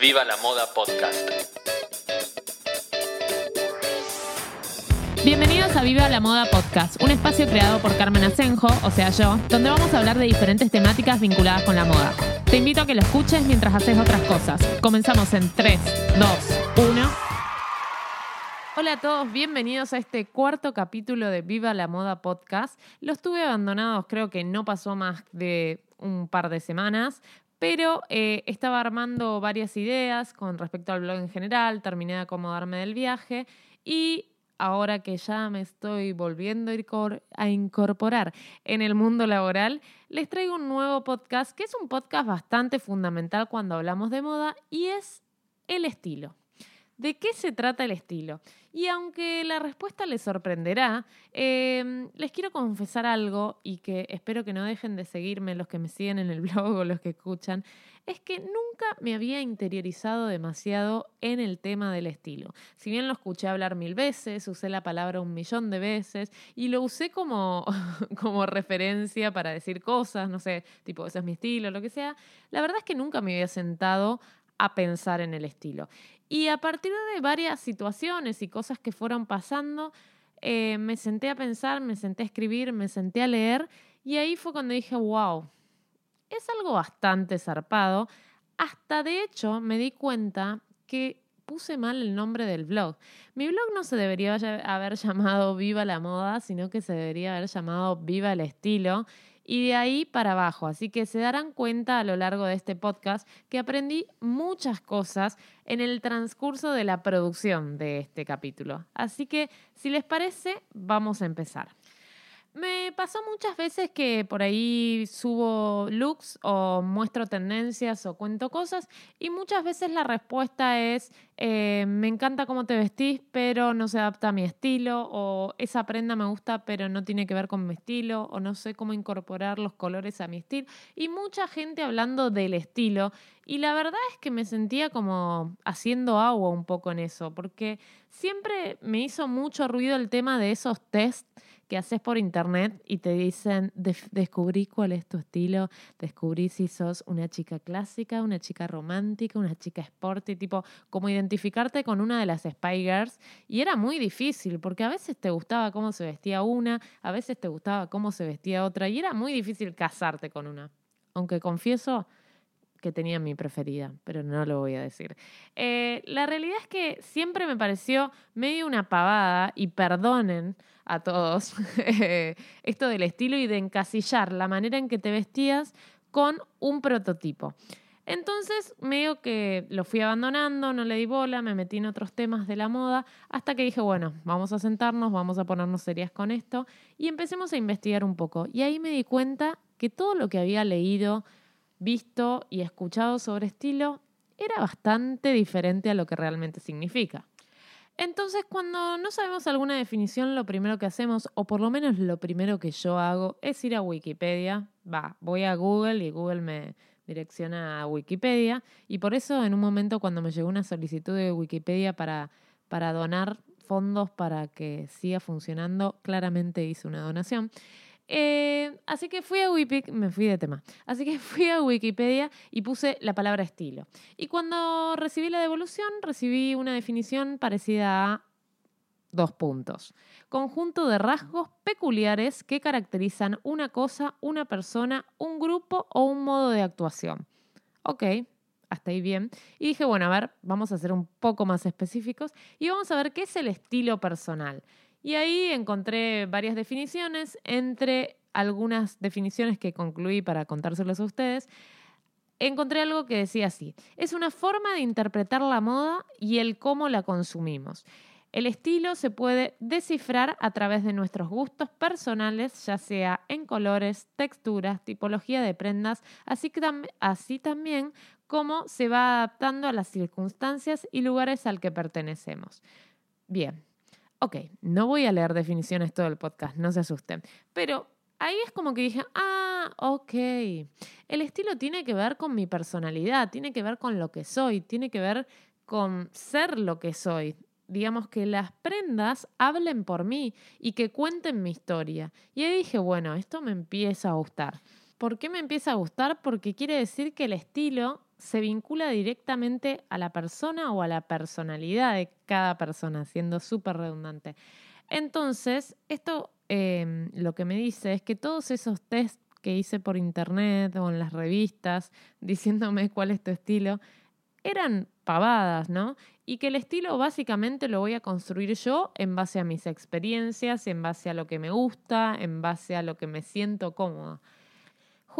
Viva la Moda Podcast. Bienvenidos a Viva la Moda Podcast, un espacio creado por Carmen Asenjo, o sea yo, donde vamos a hablar de diferentes temáticas vinculadas con la moda. Te invito a que lo escuches mientras haces otras cosas. Comenzamos en 3, 2, 1. Hola a todos, bienvenidos a este cuarto capítulo de Viva la Moda Podcast. Los tuve abandonados, creo que no pasó más de un par de semanas, pero eh, estaba armando varias ideas con respecto al blog en general, terminé de acomodarme del viaje y ahora que ya me estoy volviendo a incorporar en el mundo laboral, les traigo un nuevo podcast que es un podcast bastante fundamental cuando hablamos de moda y es el estilo. ¿De qué se trata el estilo? Y aunque la respuesta les sorprenderá, em, les quiero confesar algo y que espero que no dejen de seguirme los que me siguen en el blog o los que escuchan, es que nunca me había interiorizado demasiado en el tema del estilo. Si bien lo escuché hablar mil veces, usé la palabra un millón de veces y lo usé como, como referencia para decir cosas, no sé, tipo, ese es mi estilo, lo que sea, la verdad es que nunca me había sentado a pensar en el estilo. Y a partir de varias situaciones y cosas que fueron pasando, eh, me senté a pensar, me senté a escribir, me senté a leer y ahí fue cuando dije, wow, es algo bastante zarpado. Hasta de hecho me di cuenta que puse mal el nombre del blog. Mi blog no se debería haber llamado Viva la Moda, sino que se debería haber llamado Viva el Estilo y de ahí para abajo. Así que se darán cuenta a lo largo de este podcast que aprendí muchas cosas en el transcurso de la producción de este capítulo. Así que si les parece, vamos a empezar. Me pasó muchas veces que por ahí subo looks o muestro tendencias o cuento cosas y muchas veces la respuesta es eh, me encanta cómo te vestís pero no se adapta a mi estilo o esa prenda me gusta pero no tiene que ver con mi estilo o no sé cómo incorporar los colores a mi estilo y mucha gente hablando del estilo y la verdad es que me sentía como haciendo agua un poco en eso porque siempre me hizo mucho ruido el tema de esos tests que haces por internet y te dicen, descubrí cuál es tu estilo, descubrí si sos una chica clásica, una chica romántica, una chica sporty, tipo, como identificarte con una de las Spy Girls. Y era muy difícil, porque a veces te gustaba cómo se vestía una, a veces te gustaba cómo se vestía otra, y era muy difícil casarte con una. Aunque confieso que tenía mi preferida, pero no lo voy a decir. Eh, la realidad es que siempre me pareció medio una pavada, y perdonen a todos esto del estilo y de encasillar la manera en que te vestías con un prototipo. Entonces, medio que lo fui abandonando, no le di bola, me metí en otros temas de la moda, hasta que dije, bueno, vamos a sentarnos, vamos a ponernos serias con esto y empecemos a investigar un poco. Y ahí me di cuenta que todo lo que había leído, visto y escuchado sobre estilo era bastante diferente a lo que realmente significa. Entonces, cuando no sabemos alguna definición, lo primero que hacemos, o por lo menos lo primero que yo hago, es ir a Wikipedia. Va, voy a Google y Google me direcciona a Wikipedia. Y por eso, en un momento, cuando me llegó una solicitud de Wikipedia para, para donar fondos para que siga funcionando, claramente hice una donación. Eh, así que fui a Wikipedia, me fui de tema. Así que fui a Wikipedia y puse la palabra estilo. Y cuando recibí la devolución, recibí una definición parecida a dos puntos. Conjunto de rasgos peculiares que caracterizan una cosa, una persona, un grupo o un modo de actuación. Ok, hasta ahí bien. Y dije, bueno, a ver, vamos a ser un poco más específicos y vamos a ver qué es el estilo personal. Y ahí encontré varias definiciones, entre algunas definiciones que concluí para contárselos a ustedes. Encontré algo que decía así, es una forma de interpretar la moda y el cómo la consumimos. El estilo se puede descifrar a través de nuestros gustos personales, ya sea en colores, texturas, tipología de prendas, así, que así también como se va adaptando a las circunstancias y lugares al que pertenecemos. Bien, ok, no voy a leer definiciones todo el podcast, no se asusten, pero ahí es como que dije, ah, ok, el estilo tiene que ver con mi personalidad, tiene que ver con lo que soy, tiene que ver con ser lo que soy. Digamos que las prendas hablen por mí y que cuenten mi historia. Y ahí dije, bueno, esto me empieza a gustar. ¿Por qué me empieza a gustar? Porque quiere decir que el estilo se vincula directamente a la persona o a la personalidad de cada persona, siendo súper redundante. Entonces, esto Em, lo que me dice es que todos esos tests que hice por internet o en las revistas diciéndome cuál es tu estilo, eran pavadas, ¿no? Y que el estilo básicamente lo voy a construir yo en base a mis experiencias, en base a lo que me gusta, en base a lo que me siento cómoda.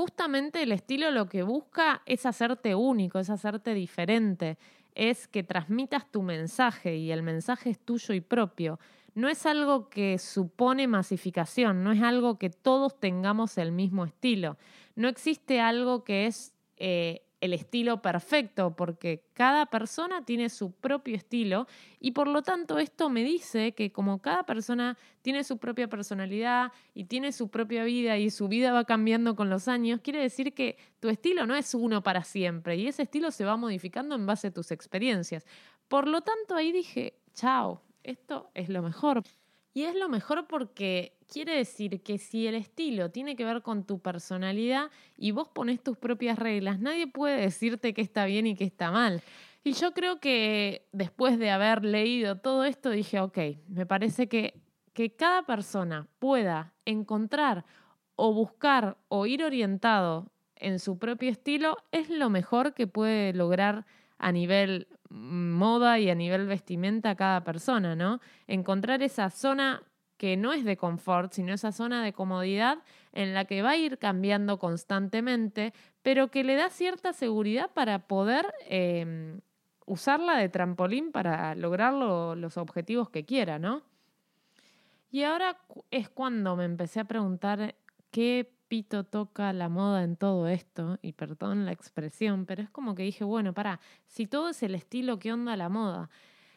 Justamente el estilo lo que busca es hacerte único, es hacerte diferente, es que transmitas tu mensaje y el mensaje es tuyo y propio no es algo que supone masificación, no es algo que todos tengamos el mismo estilo. No existe algo que es eh, el estilo perfecto, porque cada persona tiene su propio estilo y por lo tanto esto me dice que como cada persona tiene su propia personalidad y tiene su propia vida y su vida va cambiando con los años, quiere decir que tu estilo no es uno para siempre y ese estilo se va modificando en base a tus experiencias. Por lo tanto ahí dije, chao, esto es lo mejor. Y es lo mejor porque quiere decir que si el estilo tiene que ver con tu personalidad y vos pones tus propias reglas, nadie puede decirte que está bien y que está mal. Y yo creo que después de haber leído todo esto dije, ok, me parece que, que cada persona pueda encontrar o buscar o ir orientado en su propio estilo es lo mejor que puede lograr a nivel moda y a nivel vestimenta cada persona, ¿no? Encontrar esa zona que no es de confort, sino esa zona de comodidad en la que va a ir cambiando constantemente, pero que le da cierta seguridad para poder em, usarla de trampolín para lograr los objetivos que quiera, ¿no? Y ahora es cuando me empecé a preguntar qué pito toca la moda en todo esto, y perdón la expresión, pero es como que dije, bueno, para, si todo es el estilo, ¿qué onda la moda?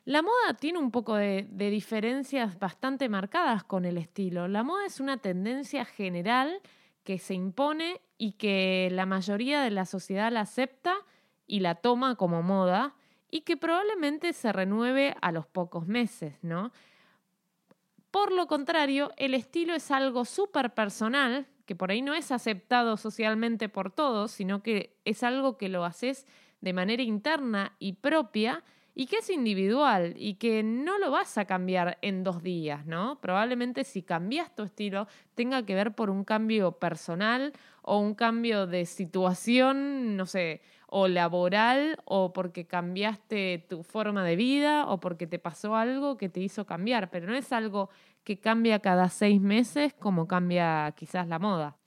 La moda tiene un poco de, de, diferencias bastante marcadas con el estilo. La moda es una tendencia general que se impone y que la mayoría de la sociedad la acepta y la toma como moda y que probablemente se renueve a los pocos meses, ¿no? Por lo contrario, el estilo es algo súper personal que por ahí no es aceptado socialmente por todos, sino que es algo que lo haces de manera interna y propia y que es individual y que no lo vas a cambiar en dos días, ¿no? Probablemente si cambias tu estilo tenga que ver por un cambio personal o un cambio de situación, no sé, o laboral o porque cambiaste tu forma de vida o porque te pasó algo que te hizo cambiar, pero no es algo que cambia cada seis meses como cambia quizás la moda.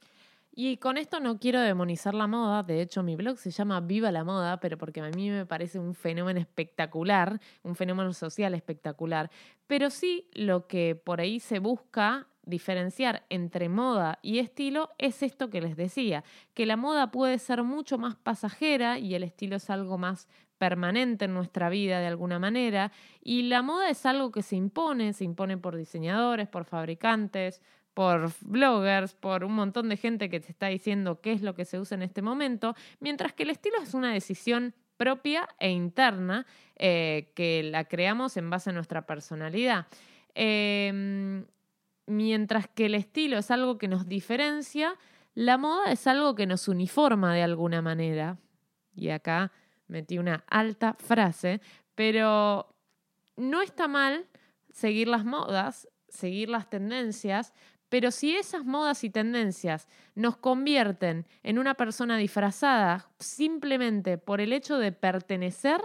Y con esto no quiero demonizar la moda, de hecho mi blog se llama Viva la Moda, pero porque a mí me parece un fenómeno espectacular, un fenómeno social espectacular, pero sí lo que por ahí se busca diferenciar entre moda y estilo es esto que les decía, que la moda puede ser mucho más pasajera y el estilo es algo más permanente en nuestra vida de alguna manera y la moda es algo que se impone, se impone por diseñadores, por fabricantes, por bloggers, por un montón de gente que te está diciendo qué es lo que se usa en este momento, mientras que el estilo es una decisión propia e interna eh, que la creamos en base a nuestra personalidad. Em, mientras que el estilo es algo que nos diferencia, la moda es algo que nos uniforma de alguna manera. Y acá metí una alta frase, pero no está mal seguir las modas, seguir las tendencias, pero si esas modas y tendencias nos convierten en una persona disfrazada simplemente por el hecho de pertenecer,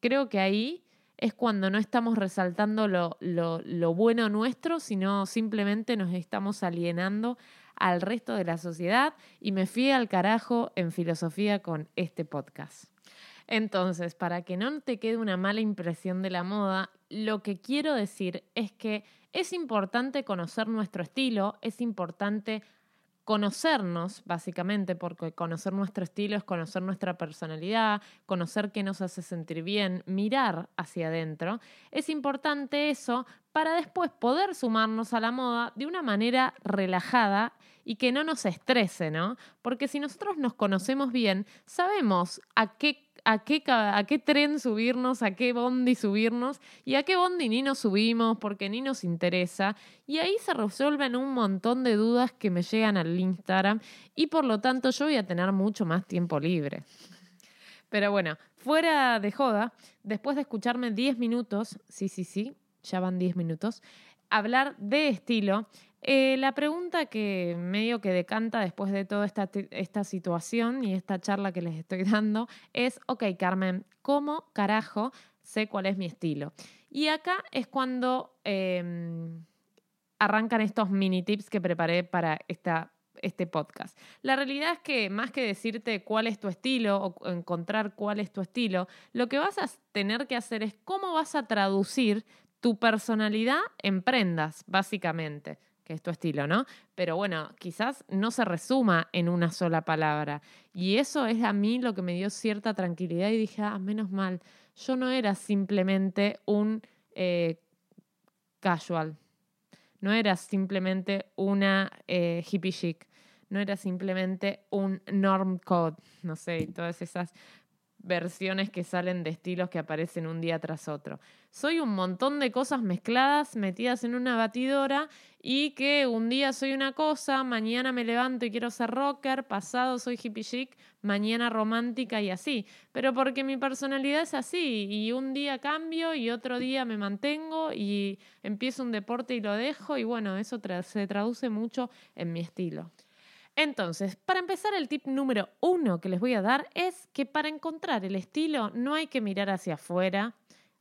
creo que ahí es cuando no estamos resaltando lo, lo, bueno nuestro, sino simplemente nos estamos alienando al resto de la sociedad y me fui al carajo en filosofía con este podcast. Entonces, para que no te quede una mala impresión de la moda, lo que quiero decir es que es importante conocer nuestro estilo, es importante conocernos, básicamente, porque conocer nuestro estilo es conocer nuestra personalidad, conocer qué nos hace sentir bien, mirar hacia adentro. Es importante eso para después poder sumarnos a la moda de una manera relajada y que no nos estrese, ¿no? Porque si nosotros nos conocemos bien, sabemos a qué a qué, a qué tren subirnos, a qué bondi subirnos y a qué bondi ni nos subimos porque ni nos interesa. Y ahí se resuelven un montón de dudas que me llegan al Instagram y por lo tanto yo voy a tener mucho más tiempo libre. Pero bueno, fuera de joda, después de escucharme 10 minutos, sí, sí, sí, ya van 10 minutos, hablar de estilo, eh, la pregunta que medio que decanta después de toda esta, situación y esta charla que les estoy dando es, ok, Carmen, ¿cómo carajo sé cuál es mi estilo? Y acá es cuando em, arrancan estos mini tips que preparé para este podcast. La realidad es que más que decirte cuál es tu estilo o encontrar cuál es tu estilo, lo que vas a tener que hacer es cómo vas a traducir tu personalidad en prendas, básicamente que es tu estilo, ¿no? Pero bueno, quizás no se resuma en una sola palabra. Y eso es a mí lo que me dio cierta tranquilidad y dije, ah, menos mal, yo no era simplemente un eh, casual, no era simplemente una eh, hippie chic, no era simplemente un norm code, no sé, todas esas versiones que salen de estilos que aparecen un día tras otro. Soy un montón de cosas mezcladas, metidas en una batidora y que un día soy una cosa, mañana me levanto y quiero ser rocker, pasado soy hippie chic, mañana romántica y así. Pero porque mi personalidad es así y un día cambio y otro día me mantengo y empiezo un deporte y lo dejo y bueno, eso se traduce mucho en mi estilo. Entonces, para empezar, el tip número uno que les voy a dar es que para encontrar el estilo no hay que mirar hacia afuera,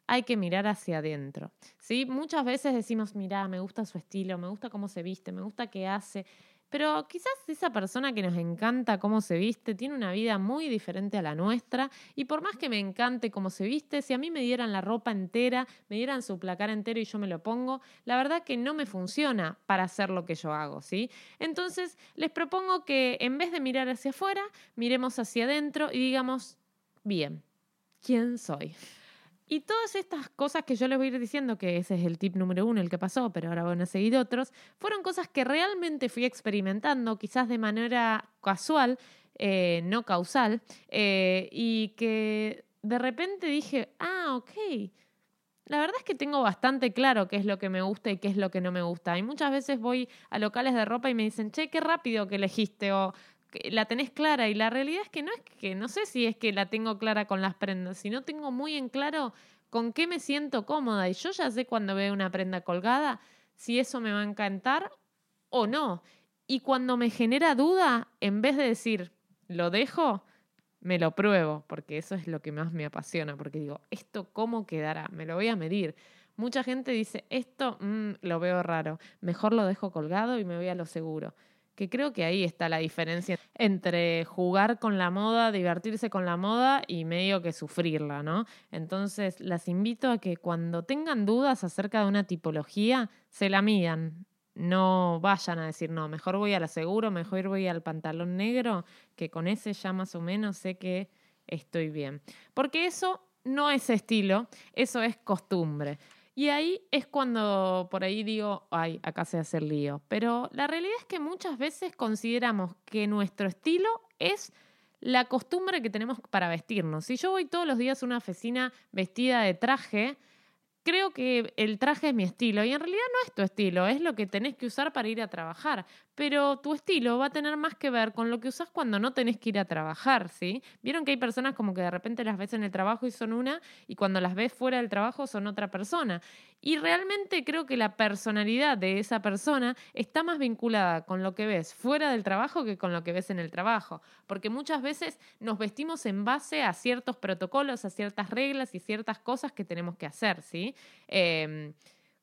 hay que mirar hacia adentro. ¿sí? Muchas veces decimos, mira, me gusta su estilo, me gusta cómo se viste, me gusta qué hace, pero quizás esa persona que nos encanta cómo se viste tiene una vida muy diferente a la nuestra y por más que me encante cómo se viste, si a mí me dieran la ropa entera, me dieran su placar entero y yo me lo pongo, la verdad que no me funciona para hacer lo que yo hago, ¿sí? Entonces, les propongo que en vez de mirar hacia afuera, miremos hacia adentro y digamos, bien, ¿quién soy? Y todas estas cosas que yo les voy a ir diciendo, que ese es el tip número uno, el que pasó, pero ahora van a seguir otros, fueron cosas que realmente fui experimentando, quizás de manera casual, eh, no causal, eh, y que de repente dije, ah, ok. La verdad es que tengo bastante claro qué es lo que me gusta y qué es lo que no me gusta. Y muchas veces voy a locales de ropa y me dicen, che, qué rápido que elegiste o la tenés clara y la realidad es que no es que, no sé si es que la tengo clara con las prendas, sino tengo muy en claro con qué me siento cómoda y yo ya sé cuando veo una prenda colgada si eso me va a encantar o no. Y cuando me genera duda, en vez de decir, lo dejo, me lo pruebo, porque eso es lo que más me apasiona, porque digo, ¿esto cómo quedará? Me lo voy a medir. Mucha gente dice, esto mm, lo veo raro, mejor lo dejo colgado y me voy a lo seguro que creo que ahí está la diferencia entre jugar con la moda, divertirse con la moda y medio que sufrirla, ¿no? Entonces, las invito a que cuando tengan dudas acerca de una tipología, se la midan. No vayan a decir, no, mejor voy al seguro, mejor voy al pantalón negro, que con ese ya más o menos sé que estoy bien. Porque eso no es estilo, eso es costumbre. Y ahí es cuando por ahí digo, ay, acá se hace el lío. Pero la realidad es que muchas veces consideramos que nuestro estilo es la costumbre que tenemos para vestirnos. Si yo voy todos los días a una oficina vestida de traje, creo que el traje es mi estilo y en realidad no es tu estilo, es lo que tenés que usar para ir a trabajar pero tu estilo va a tener más que ver con lo que usas cuando no tenés que ir a trabajar, ¿sí? Vieron que hay personas como que de repente las ves en el trabajo y son una, y cuando las ves fuera del trabajo son otra persona. Y realmente creo que la personalidad de esa persona está más vinculada con lo que ves fuera del trabajo que con lo que ves en el trabajo, porque muchas veces nos vestimos en base a ciertos protocolos, a ciertas reglas y ciertas cosas que tenemos que hacer, ¿sí? Eh,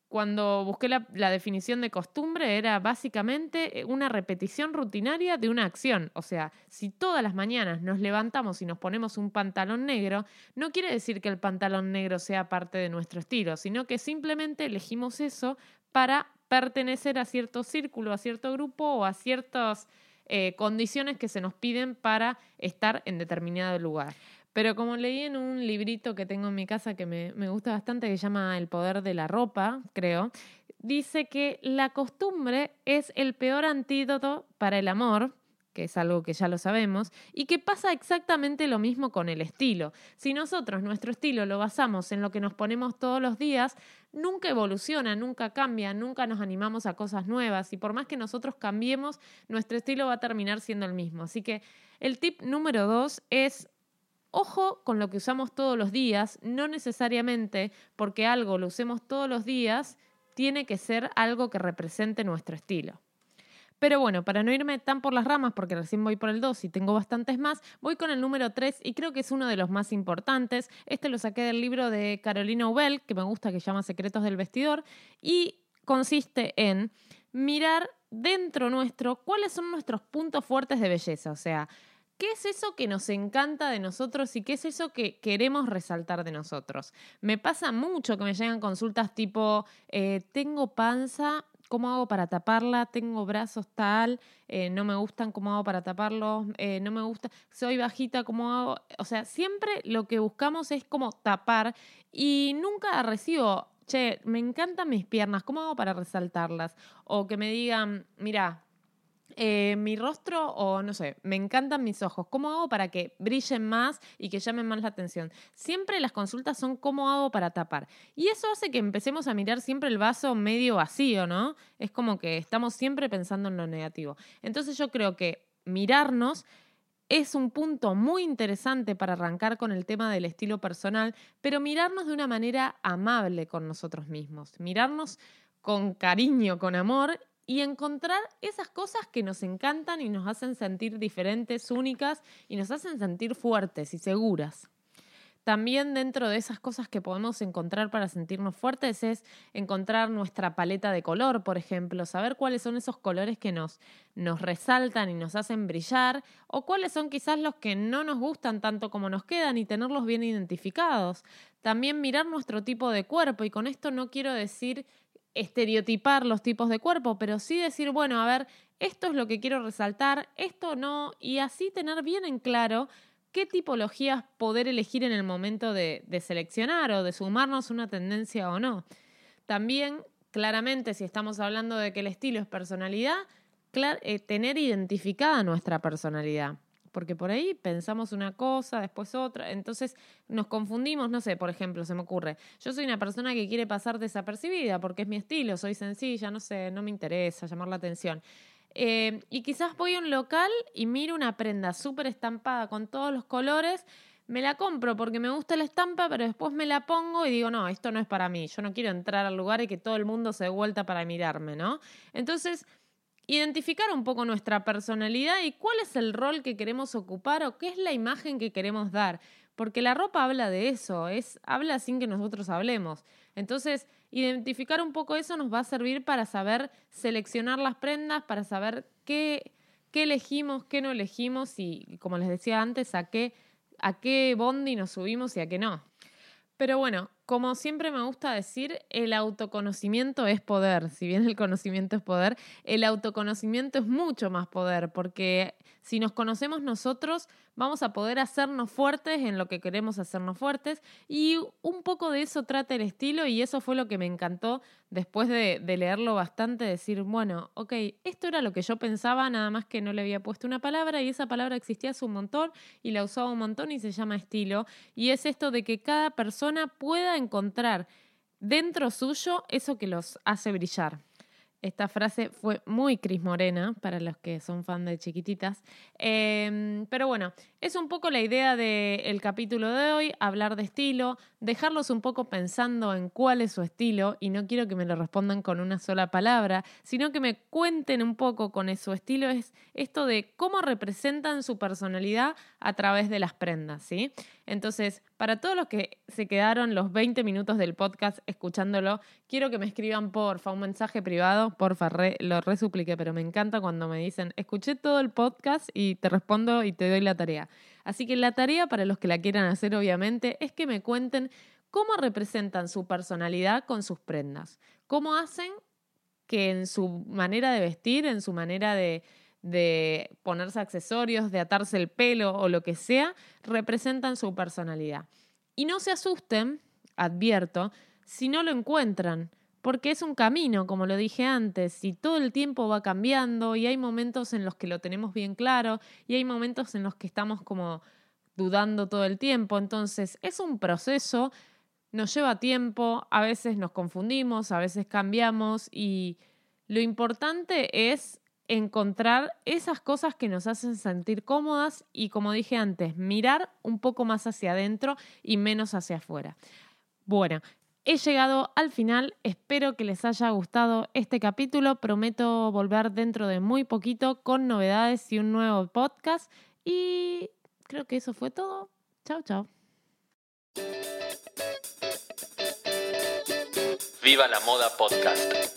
cuando busqué la, definición de costumbre era básicamente una repetición rutinaria de una acción. O sea, si todas las mañanas nos levantamos y nos ponemos un pantalón negro, no quiere decir que el pantalón negro sea parte de nuestro estilo, sino que simplemente elegimos eso para pertenecer a cierto círculo, a cierto grupo o a ciertas eh, condiciones que se nos piden para estar en determinado lugar. Pero como leí en un librito que tengo en mi casa que me, me gusta bastante, que se llama El poder de la ropa, creo, dice que la costumbre es el peor antídoto para el amor que es algo que ya lo sabemos, y que pasa exactamente lo mismo con el estilo. Si nosotros nuestro estilo lo basamos en lo que nos ponemos todos los días, nunca evoluciona, nunca cambia, nunca nos animamos a cosas nuevas, y por más que nosotros cambiemos, nuestro estilo va a terminar siendo el mismo. Así que el tip número dos es Ojo con lo que usamos todos los días, no necesariamente porque algo lo usemos todos los días, tiene que ser algo que represente nuestro estilo. Pero bueno, para no irme tan por las ramas, porque recién voy por el 2 y tengo bastantes más, voy con el número 3 y creo que es uno de los más importantes. Este lo saqué del libro de Carolina Ubel, que me gusta, que llama Secretos del Vestidor, y consiste en mirar dentro nuestro cuáles son nuestros puntos fuertes de belleza. O sea, ¿Qué es eso que nos encanta de nosotros y qué es eso que queremos resaltar de nosotros? Me pasa mucho que me llegan consultas tipo, eh, tengo panza, ¿Cómo hago para taparla? Tengo brazos tal, eh, no me gustan, ¿cómo hago para taparlos? Eh, no me gusta, soy bajita, ¿cómo hago? O sea, siempre lo que buscamos es como tapar y nunca recibo, che, me encantan mis piernas, ¿cómo hago para resaltarlas? O que me digan, mira, eh, mi rostro o no sé, me encantan mis ojos. ¿Cómo hago para que brillen más y que llamen más la atención? Siempre las consultas son cómo hago para tapar. Y eso hace que empecemos a mirar siempre el vaso medio vacío, ¿no? Es como que estamos siempre pensando en lo negativo. Entonces yo creo que mirarnos es un punto muy interesante para arrancar con el tema del estilo personal, pero mirarnos de una manera amable con nosotros mismos, mirarnos con cariño, con amor y encontrar esas cosas que nos encantan y nos hacen sentir diferentes, únicas y nos hacen sentir fuertes y seguras. También dentro de esas cosas que podemos encontrar para sentirnos fuertes es encontrar nuestra paleta de color, por ejemplo, saber cuáles son esos colores que nos, nos resaltan y nos hacen brillar o cuáles son quizás los que no nos gustan tanto como nos quedan y tenerlos bien identificados. También mirar nuestro tipo de cuerpo y con esto no quiero decir estereotipar los tipos de cuerpo, pero sí decir, bueno, a ver, esto es lo que quiero resaltar, esto no, y así tener bien en claro qué tipologías poder elegir en el momento de, seleccionar o de sumarnos una tendencia o no. También, claramente, si estamos hablando de que el estilo es personalidad, eh, tener identificada nuestra personalidad porque por ahí pensamos una cosa, después otra, entonces nos confundimos, no sé, por ejemplo, se me ocurre, yo soy una persona que quiere pasar desapercibida porque es mi estilo, soy sencilla, no sé, no me interesa llamar la atención. Eh, y quizás voy a un local y miro una prenda súper estampada con todos los colores, me la compro porque me gusta la estampa, pero después me la pongo y digo, no, esto no es para mí, yo no quiero entrar al lugar y que todo el mundo se dé vuelta para mirarme, ¿no? Entonces identificar un poco nuestra personalidad y cuál es el rol que queremos ocupar o qué es la imagen que queremos dar. Porque la ropa habla de eso, es, habla sin que nosotros hablemos. Entonces, identificar un poco eso nos va a servir para saber seleccionar las prendas, para saber qué, elegimos, qué no elegimos y, como les decía antes, a qué, a qué bondi nos subimos y a qué no. Pero bueno, como siempre me gusta decir, el autoconocimiento es poder. Si bien el conocimiento es poder, el autoconocimiento es mucho más poder, porque si nos conocemos nosotros, vamos a poder hacernos fuertes en lo que queremos hacernos fuertes. Y un poco de eso trata el estilo y eso fue lo que me encantó después de, leerlo bastante, decir, bueno, ok, esto era lo que yo pensaba, nada más que no le había puesto una palabra y esa palabra existía hace un montón y la usaba un montón y se llama estilo. Y es esto de que cada persona pueda encontrar dentro suyo eso que los hace brillar. Esta frase fue muy Cris Morena para los que son fan de chiquititas. Em, pero bueno, es un poco la idea del capítulo de hoy, hablar de estilo, dejarlos un poco pensando en cuál es su estilo y no quiero que me lo respondan con una sola palabra, sino que me cuenten un poco con su estilo, es esto de cómo representan su personalidad a través de las prendas, ¿sí? Entonces, Para todos los que se quedaron los 20 minutos del podcast escuchándolo, quiero que me escriban porfa un mensaje privado, porfa, lo resupliqué, pero me encanta cuando me dicen, escuché todo el podcast y te respondo y te doy la tarea. Así que la tarea para los que la quieran hacer, obviamente, es que me cuenten cómo representan su personalidad con sus prendas, cómo hacen que en su manera de vestir, en su manera de, de ponerse accesorios, de atarse el pelo o lo que sea, representan su personalidad. Y no se asusten, advierto, si no lo encuentran, porque es un camino, como lo dije antes, y todo el tiempo va cambiando y hay momentos en los que lo tenemos bien claro y hay momentos en los que estamos como dudando todo el tiempo. Entonces, es un proceso, nos lleva tiempo, a veces nos confundimos, a veces cambiamos y lo importante es encontrar esas cosas que nos hacen sentir cómodas y, como dije antes, mirar un poco más hacia adentro y menos hacia afuera. Bueno, he llegado al final, espero que les haya gustado este capítulo, prometo volver dentro de muy poquito con novedades y un nuevo podcast y creo que eso fue todo. Chao, chao. Viva la Moda Podcast.